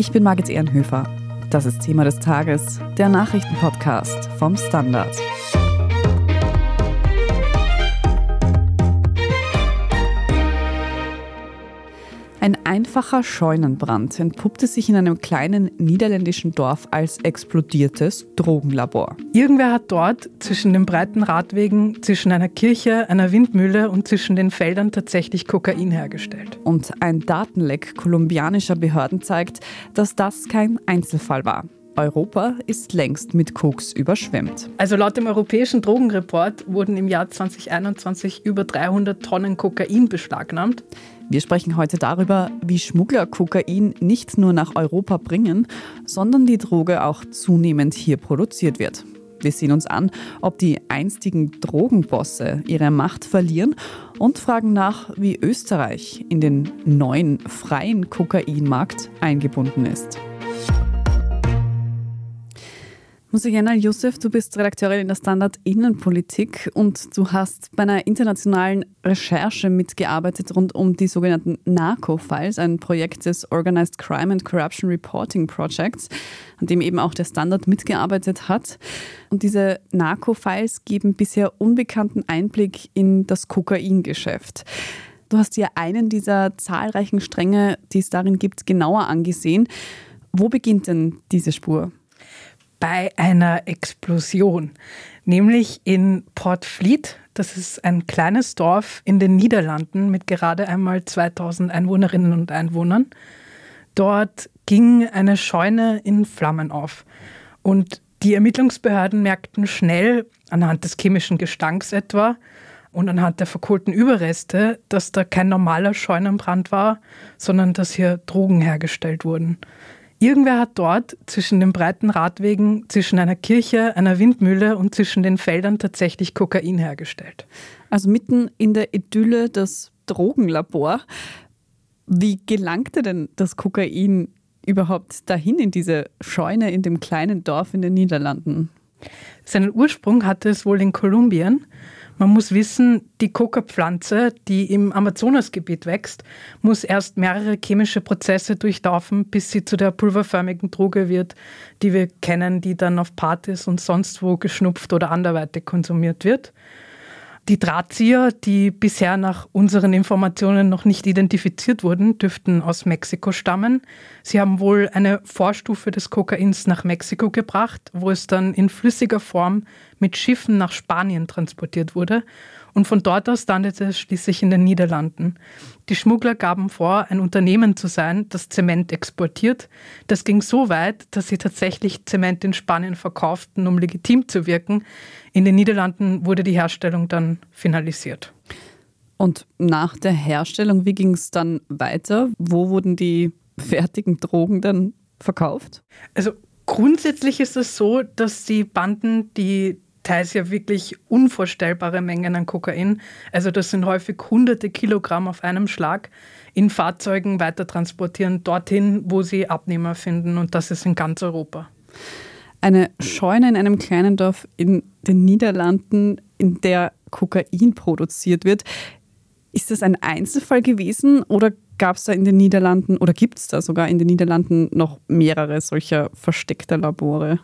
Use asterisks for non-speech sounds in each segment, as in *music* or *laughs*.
Ich bin Margit Ehrenhöfer. Das ist Thema des Tages, der Nachrichtenpodcast vom Standard. Ein einfacher Scheunenbrand entpuppte sich in einem kleinen niederländischen Dorf als explodiertes Drogenlabor. Irgendwer hat dort zwischen den breiten Radwegen, zwischen einer Kirche, einer Windmühle und zwischen den Feldern tatsächlich Kokain hergestellt. Und ein Datenleck kolumbianischer Behörden zeigt, dass das kein Einzelfall war. Europa ist längst mit Koks überschwemmt. Also laut dem Europäischen Drogenreport wurden im Jahr 2021 über 300 Tonnen Kokain beschlagnahmt. Wir sprechen heute darüber, wie Schmuggler Kokain nicht nur nach Europa bringen, sondern die Droge auch zunehmend hier produziert wird. Wir sehen uns an, ob die einstigen Drogenbosse ihre Macht verlieren und fragen nach, wie Österreich in den neuen freien Kokainmarkt eingebunden ist. Musigena Youssef, du bist Redakteurin in der Standard Innenpolitik und du hast bei einer internationalen Recherche mitgearbeitet rund um die sogenannten NARCO-Files, ein Projekt des Organized Crime and Corruption Reporting Projects, an dem eben auch der Standard mitgearbeitet hat. Und diese NARCO-Files geben bisher unbekannten Einblick in das Kokaingeschäft. Du hast dir einen dieser zahlreichen Stränge, die es darin gibt, genauer angesehen. Wo beginnt denn diese Spur? Bei einer Explosion, nämlich in Port Fleet. Das ist ein kleines Dorf in den Niederlanden mit gerade einmal 2000 Einwohnerinnen und Einwohnern. Dort ging eine Scheune in Flammen auf. Und die Ermittlungsbehörden merkten schnell, anhand des chemischen Gestanks etwa und anhand der verkohlten Überreste, dass da kein normaler Scheunenbrand war, sondern dass hier Drogen hergestellt wurden. Irgendwer hat dort zwischen den breiten Radwegen, zwischen einer Kirche, einer Windmühle und zwischen den Feldern tatsächlich Kokain hergestellt. Also mitten in der Idylle das Drogenlabor. Wie gelangte denn das Kokain überhaupt dahin in diese Scheune in dem kleinen Dorf in den Niederlanden? Seinen Ursprung hatte es wohl in Kolumbien. Man muss wissen, die Coca-Pflanze, die im Amazonasgebiet wächst, muss erst mehrere chemische Prozesse durchlaufen, bis sie zu der pulverförmigen Droge wird, die wir kennen, die dann auf Partys und sonst wo geschnupft oder anderweitig konsumiert wird. Die Drahtzieher, die bisher nach unseren Informationen noch nicht identifiziert wurden, dürften aus Mexiko stammen. Sie haben wohl eine Vorstufe des Kokains nach Mexiko gebracht, wo es dann in flüssiger Form mit Schiffen nach Spanien transportiert wurde und von dort aus landete es schließlich in den Niederlanden. Die Schmuggler gaben vor, ein Unternehmen zu sein, das Zement exportiert. Das ging so weit, dass sie tatsächlich Zement in Spanien verkauften, um legitim zu wirken. In den Niederlanden wurde die Herstellung dann finalisiert. Und nach der Herstellung, wie ging es dann weiter? Wo wurden die fertigen Drogen dann verkauft? Also grundsätzlich ist es so, dass die Banden die teils ja wirklich unvorstellbare Mengen an Kokain. Also das sind häufig hunderte Kilogramm auf einem Schlag in Fahrzeugen weiter transportieren, dorthin, wo sie Abnehmer finden. Und das ist in ganz Europa. Eine Scheune in einem kleinen Dorf in den Niederlanden, in der Kokain produziert wird. Ist das ein Einzelfall gewesen oder gab es da in den Niederlanden oder gibt es da sogar in den Niederlanden noch mehrere solcher versteckter Labore?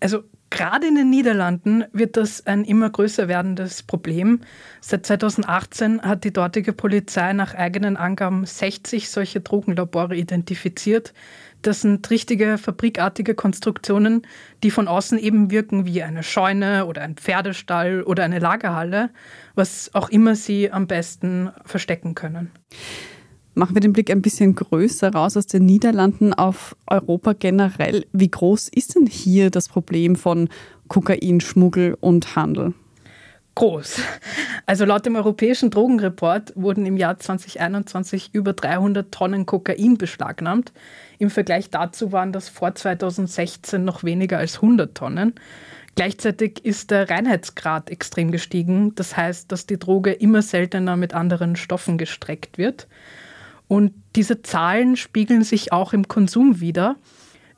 Also Gerade in den Niederlanden wird das ein immer größer werdendes Problem. Seit 2018 hat die dortige Polizei nach eigenen Angaben 60 solche Drogenlabore identifiziert. Das sind richtige fabrikartige Konstruktionen, die von außen eben wirken wie eine Scheune oder ein Pferdestall oder eine Lagerhalle, was auch immer sie am besten verstecken können. Machen wir den Blick ein bisschen größer raus aus den Niederlanden auf Europa generell. Wie groß ist denn hier das Problem von Kokainschmuggel und Handel? Groß. Also laut dem Europäischen Drogenreport wurden im Jahr 2021 über 300 Tonnen Kokain beschlagnahmt. Im Vergleich dazu waren das vor 2016 noch weniger als 100 Tonnen. Gleichzeitig ist der Reinheitsgrad extrem gestiegen. Das heißt, dass die Droge immer seltener mit anderen Stoffen gestreckt wird. Und diese Zahlen spiegeln sich auch im Konsum wider,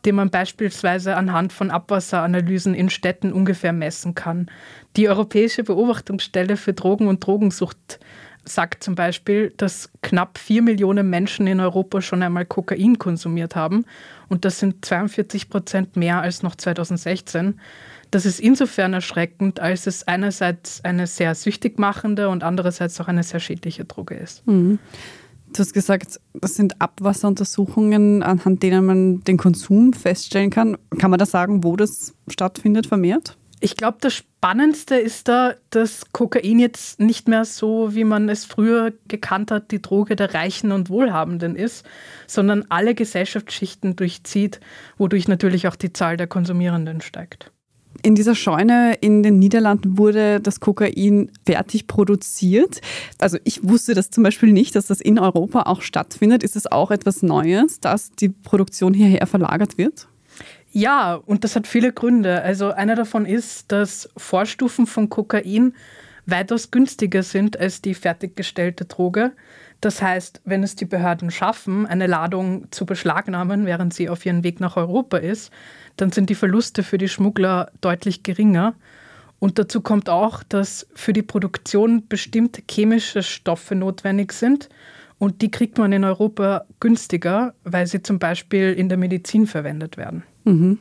den man beispielsweise anhand von Abwasseranalysen in Städten ungefähr messen kann. Die Europäische Beobachtungsstelle für Drogen und Drogensucht sagt zum Beispiel, dass knapp vier Millionen Menschen in Europa schon einmal Kokain konsumiert haben. Und das sind 42 Prozent mehr als noch 2016. Das ist insofern erschreckend, als es einerseits eine sehr süchtig machende und andererseits auch eine sehr schädliche Droge ist. Mhm. Du hast gesagt, das sind Abwasseruntersuchungen, anhand denen man den Konsum feststellen kann. Kann man da sagen, wo das stattfindet vermehrt? Ich glaube, das Spannendste ist da, dass Kokain jetzt nicht mehr so, wie man es früher gekannt hat, die Droge der Reichen und Wohlhabenden ist, sondern alle Gesellschaftsschichten durchzieht, wodurch natürlich auch die Zahl der Konsumierenden steigt. In dieser Scheune in den Niederlanden wurde das Kokain fertig produziert. Also ich wusste das zum Beispiel nicht, dass das in Europa auch stattfindet. Ist es auch etwas Neues, dass die Produktion hierher verlagert wird? Ja, und das hat viele Gründe. Also einer davon ist, dass Vorstufen von Kokain weitaus günstiger sind als die fertiggestellte Droge. Das heißt, wenn es die Behörden schaffen, eine Ladung zu beschlagnahmen, während sie auf ihrem Weg nach Europa ist, dann sind die Verluste für die Schmuggler deutlich geringer. Und dazu kommt auch, dass für die Produktion bestimmte chemische Stoffe notwendig sind. Und die kriegt man in Europa günstiger, weil sie zum Beispiel in der Medizin verwendet werden. Mhm.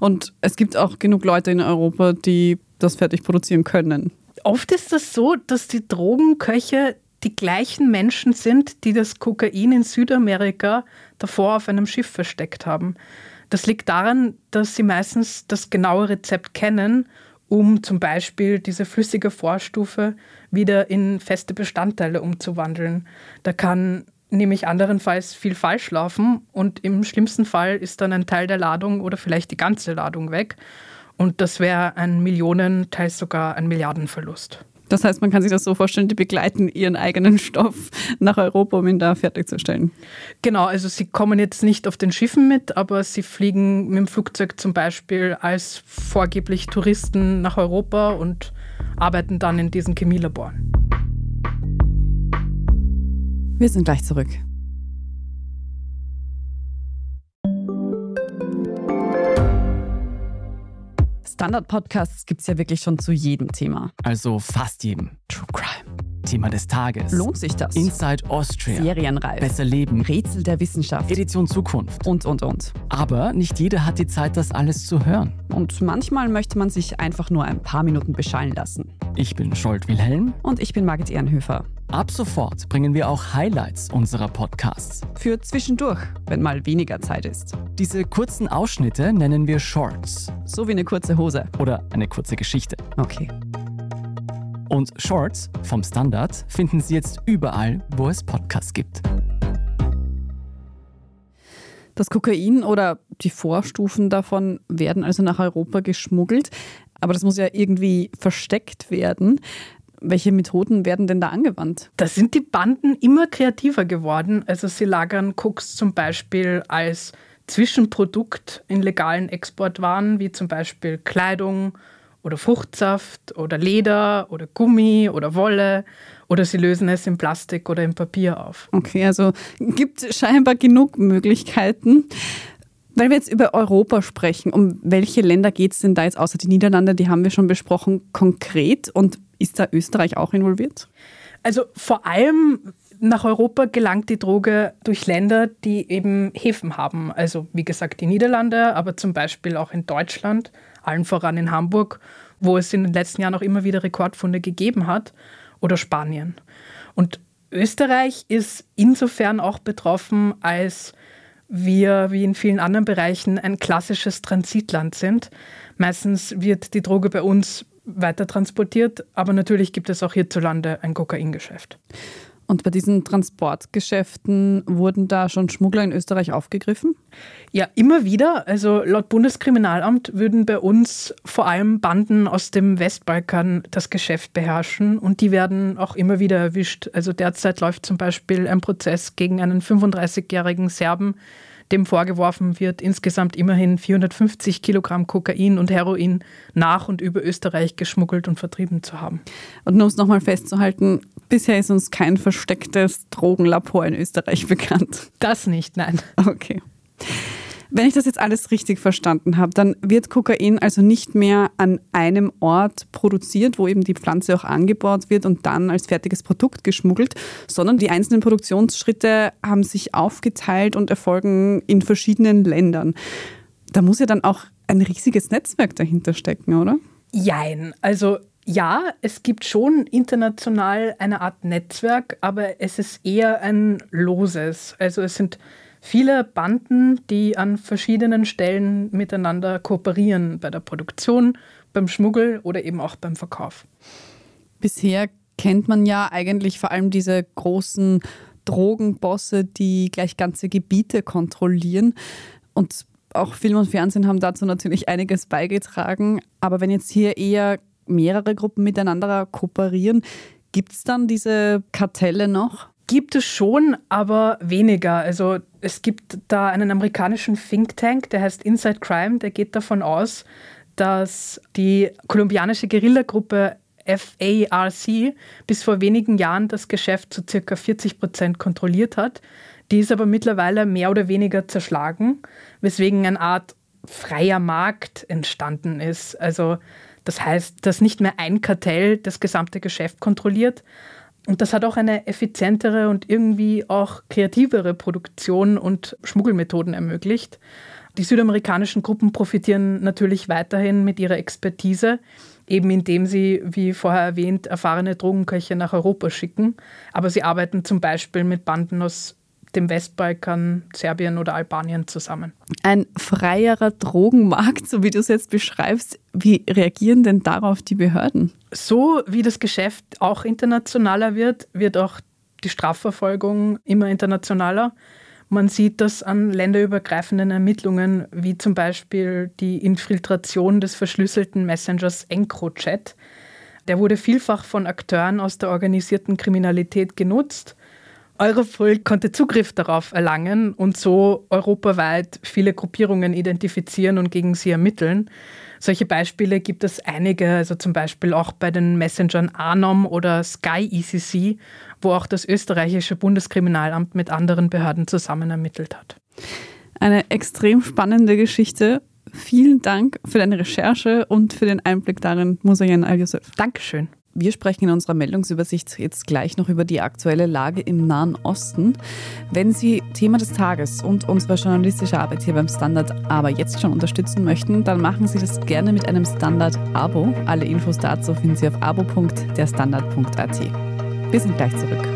Und es gibt auch genug Leute in Europa, die das fertig produzieren können. Oft ist das so, dass die Drogenköche die gleichen Menschen sind, die das Kokain in Südamerika davor auf einem Schiff versteckt haben. Das liegt daran, dass sie meistens das genaue Rezept kennen, um zum Beispiel diese flüssige Vorstufe wieder in feste Bestandteile umzuwandeln. Da kann nämlich anderenfalls viel falsch laufen und im schlimmsten Fall ist dann ein Teil der Ladung oder vielleicht die ganze Ladung weg. Und das wäre ein Millionen, teils sogar ein Milliardenverlust. Das heißt, man kann sich das so vorstellen, die begleiten ihren eigenen Stoff nach Europa, um ihn da fertigzustellen. Genau, also sie kommen jetzt nicht auf den Schiffen mit, aber sie fliegen mit dem Flugzeug zum Beispiel als vorgeblich Touristen nach Europa und arbeiten dann in diesen Chemielaboren. Wir sind gleich zurück. Standard-Podcasts gibt es ja wirklich schon zu jedem Thema. Also fast jedem. True Crime. Thema des Tages. Lohnt sich das? Inside Austria. Serienreif. Besser Leben. Rätsel der Wissenschaft. Edition Zukunft. Und, und, und. Aber nicht jeder hat die Zeit, das alles zu hören. Und manchmal möchte man sich einfach nur ein paar Minuten beschallen lassen. Ich bin Scholt Wilhelm. Und ich bin Margit Ehrenhöfer. Ab sofort bringen wir auch Highlights unserer Podcasts. Für zwischendurch, wenn mal weniger Zeit ist. Diese kurzen Ausschnitte nennen wir Shorts. So wie eine kurze Hose. Oder eine kurze Geschichte. Okay. Und Shorts vom Standard finden Sie jetzt überall, wo es Podcasts gibt. Das Kokain oder die Vorstufen davon werden also nach Europa geschmuggelt. Aber das muss ja irgendwie versteckt werden. Welche Methoden werden denn da angewandt? Da sind die Banden immer kreativer geworden. Also sie lagern Koks zum Beispiel als Zwischenprodukt in legalen Exportwaren, wie zum Beispiel Kleidung oder Fruchtsaft oder Leder oder Gummi oder Wolle oder sie lösen es in Plastik oder in Papier auf. Okay, also gibt scheinbar genug Möglichkeiten. Weil wir jetzt über Europa sprechen, um welche Länder geht es denn da jetzt außer die Niederlande? Die haben wir schon besprochen konkret. Und ist da Österreich auch involviert? Also vor allem nach Europa gelangt die Droge durch Länder, die eben Häfen haben. Also wie gesagt die Niederlande, aber zum Beispiel auch in Deutschland, allen voran in Hamburg, wo es in den letzten Jahren auch immer wieder Rekordfunde gegeben hat, oder Spanien. Und Österreich ist insofern auch betroffen, als wir, wie in vielen anderen Bereichen, ein klassisches Transitland sind. Meistens wird die Droge bei uns weiter transportiert, aber natürlich gibt es auch hierzulande ein Kokaingeschäft. Und bei diesen Transportgeschäften wurden da schon Schmuggler in Österreich aufgegriffen? Ja, immer wieder. Also laut Bundeskriminalamt würden bei uns vor allem Banden aus dem Westbalkan das Geschäft beherrschen und die werden auch immer wieder erwischt. Also derzeit läuft zum Beispiel ein Prozess gegen einen 35-jährigen Serben, dem vorgeworfen wird, insgesamt immerhin 450 Kilogramm Kokain und Heroin nach und über Österreich geschmuggelt und vertrieben zu haben. Und um es nochmal festzuhalten, bisher ist uns kein verstecktes Drogenlabor in Österreich *laughs* bekannt. Das nicht, nein. Okay. Wenn ich das jetzt alles richtig verstanden habe, dann wird Kokain also nicht mehr an einem Ort produziert, wo eben die Pflanze auch angebaut wird und dann als fertiges Produkt geschmuggelt, sondern die einzelnen Produktionsschritte haben sich aufgeteilt und erfolgen in verschiedenen Ländern. Da muss ja dann auch ein riesiges Netzwerk dahinter stecken, oder? Jein. Also ja, es gibt schon international eine Art Netzwerk, aber es ist eher ein loses. Also es sind viele Banden, die an verschiedenen Stellen miteinander kooperieren, bei der Produktion, beim Schmuggel oder eben auch beim Verkauf. Bisher kennt man ja eigentlich vor allem diese großen Drogenbosse, die gleich ganze Gebiete kontrollieren. Und auch Film und Fernsehen haben dazu natürlich einiges beigetragen. Aber wenn jetzt hier eher mehrere Gruppen miteinander kooperieren, gibt es dann diese Kartelle noch? Gibt es schon, aber weniger. Also es gibt da einen amerikanischen Think Tank, der heißt Inside Crime, der geht davon aus, dass die kolumbianische Guerillagruppe FARC bis vor wenigen Jahren das Geschäft zu circa 40 Prozent kontrolliert hat. Die ist aber mittlerweile mehr oder weniger zerschlagen, weswegen eine Art freier Markt entstanden ist. Also das heißt, dass nicht mehr ein Kartell das gesamte Geschäft kontrolliert, und das hat auch eine effizientere und irgendwie auch kreativere Produktion und Schmuggelmethoden ermöglicht. Die südamerikanischen Gruppen profitieren natürlich weiterhin mit ihrer Expertise, eben indem sie, wie vorher erwähnt, erfahrene Drogenköche nach Europa schicken. Aber sie arbeiten zum Beispiel mit Banden aus dem Westbalkan, Serbien oder Albanien zusammen. Ein freierer Drogenmarkt, so wie du es jetzt beschreibst. Wie reagieren denn darauf die Behörden? So wie das Geschäft auch internationaler wird, wird auch die Strafverfolgung immer internationaler. Man sieht das an länderübergreifenden Ermittlungen, wie zum Beispiel die Infiltration des verschlüsselten Messengers EncroChat. Der wurde vielfach von Akteuren aus der organisierten Kriminalität genutzt Europol konnte Zugriff darauf erlangen und so europaweit viele Gruppierungen identifizieren und gegen sie ermitteln. Solche Beispiele gibt es einige, also zum Beispiel auch bei den Messengern Anom oder Sky ECC, wo auch das österreichische Bundeskriminalamt mit anderen Behörden zusammen ermittelt hat. Eine extrem spannende Geschichte. Vielen Dank für deine Recherche und für den Einblick darin, Musayen Al-Yusuf. Dankeschön. Wir sprechen in unserer Meldungsübersicht jetzt gleich noch über die aktuelle Lage im Nahen Osten. Wenn Sie Thema des Tages und unsere journalistische Arbeit hier beim Standard aber jetzt schon unterstützen möchten, dann machen Sie das gerne mit einem Standard-Abo. Alle Infos dazu finden Sie auf abo.derstandard.at. Wir sind gleich zurück.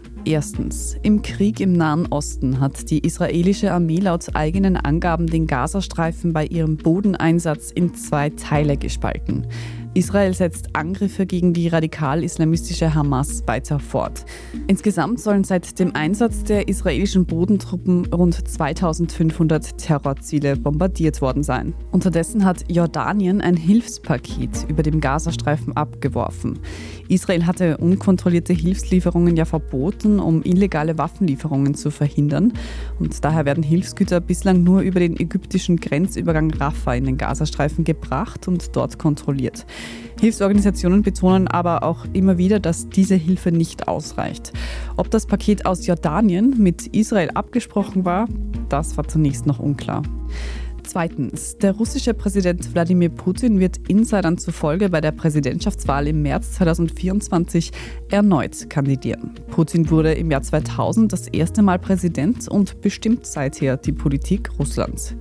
Erstens. Im Krieg im Nahen Osten hat die israelische Armee laut eigenen Angaben den Gazastreifen bei ihrem Bodeneinsatz in zwei Teile gespalten. Israel setzt Angriffe gegen die radikal-islamistische Hamas weiter fort. Insgesamt sollen seit dem Einsatz der israelischen Bodentruppen rund 2500 Terrorziele bombardiert worden sein. Unterdessen hat Jordanien ein Hilfspaket über dem Gazastreifen abgeworfen. Israel hatte unkontrollierte Hilfslieferungen ja verboten, um illegale Waffenlieferungen zu verhindern. Und daher werden Hilfsgüter bislang nur über den ägyptischen Grenzübergang Rafah in den Gazastreifen gebracht und dort kontrolliert. Hilfsorganisationen betonen aber auch immer wieder, dass diese Hilfe nicht ausreicht. Ob das Paket aus Jordanien mit Israel abgesprochen war, das war zunächst noch unklar. Zweitens, der russische Präsident Wladimir Putin wird Insidern zufolge bei der Präsidentschaftswahl im März 2024 erneut kandidieren. Putin wurde im Jahr 2000 das erste Mal Präsident und bestimmt seither die Politik Russlands.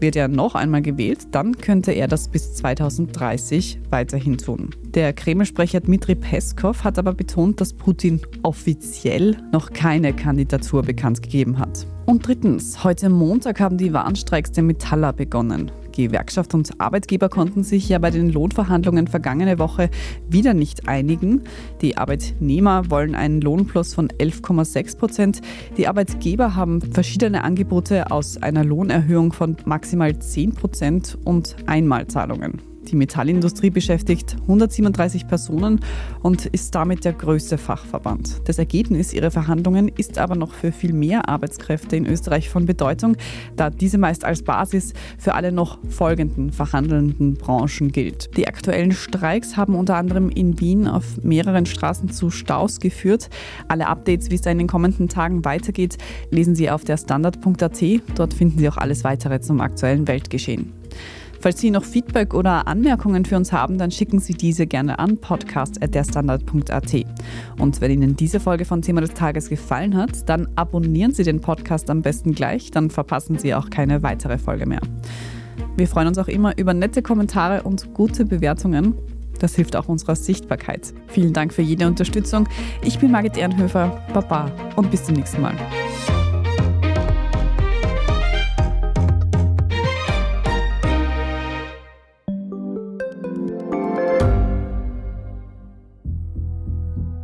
Wird er noch einmal gewählt, dann könnte er das bis 2030 weiterhin tun. Der Kreml-Sprecher Dmitri Peskov hat aber betont, dass Putin offiziell noch keine Kandidatur bekannt gegeben hat. Und drittens, heute Montag haben die Warnstreiks der Metaller begonnen. Gewerkschaft und Arbeitgeber konnten sich ja bei den Lohnverhandlungen vergangene Woche wieder nicht einigen. Die Arbeitnehmer wollen einen Lohnplus von 11,6 Prozent. Die Arbeitgeber haben verschiedene Angebote aus einer Lohnerhöhung von maximal 10 Prozent und Einmalzahlungen. Die Metallindustrie beschäftigt 137 Personen und ist damit der größte Fachverband. Das Ergebnis ihrer Verhandlungen ist aber noch für viel mehr Arbeitskräfte in Österreich von Bedeutung, da diese meist als Basis für alle noch folgenden verhandelnden Branchen gilt. Die aktuellen Streiks haben unter anderem in Wien auf mehreren Straßen zu Staus geführt. Alle Updates, wie es da in den kommenden Tagen weitergeht, lesen Sie auf der Standard.at. Dort finden Sie auch alles weitere zum aktuellen Weltgeschehen. Falls Sie noch Feedback oder Anmerkungen für uns haben, dann schicken Sie diese gerne an podcast.derstandard.at. Und wenn Ihnen diese Folge von Thema des Tages gefallen hat, dann abonnieren Sie den Podcast am besten gleich, dann verpassen Sie auch keine weitere Folge mehr. Wir freuen uns auch immer über nette Kommentare und gute Bewertungen. Das hilft auch unserer Sichtbarkeit. Vielen Dank für jede Unterstützung. Ich bin Margit Ehrenhöfer, Baba und bis zum nächsten Mal.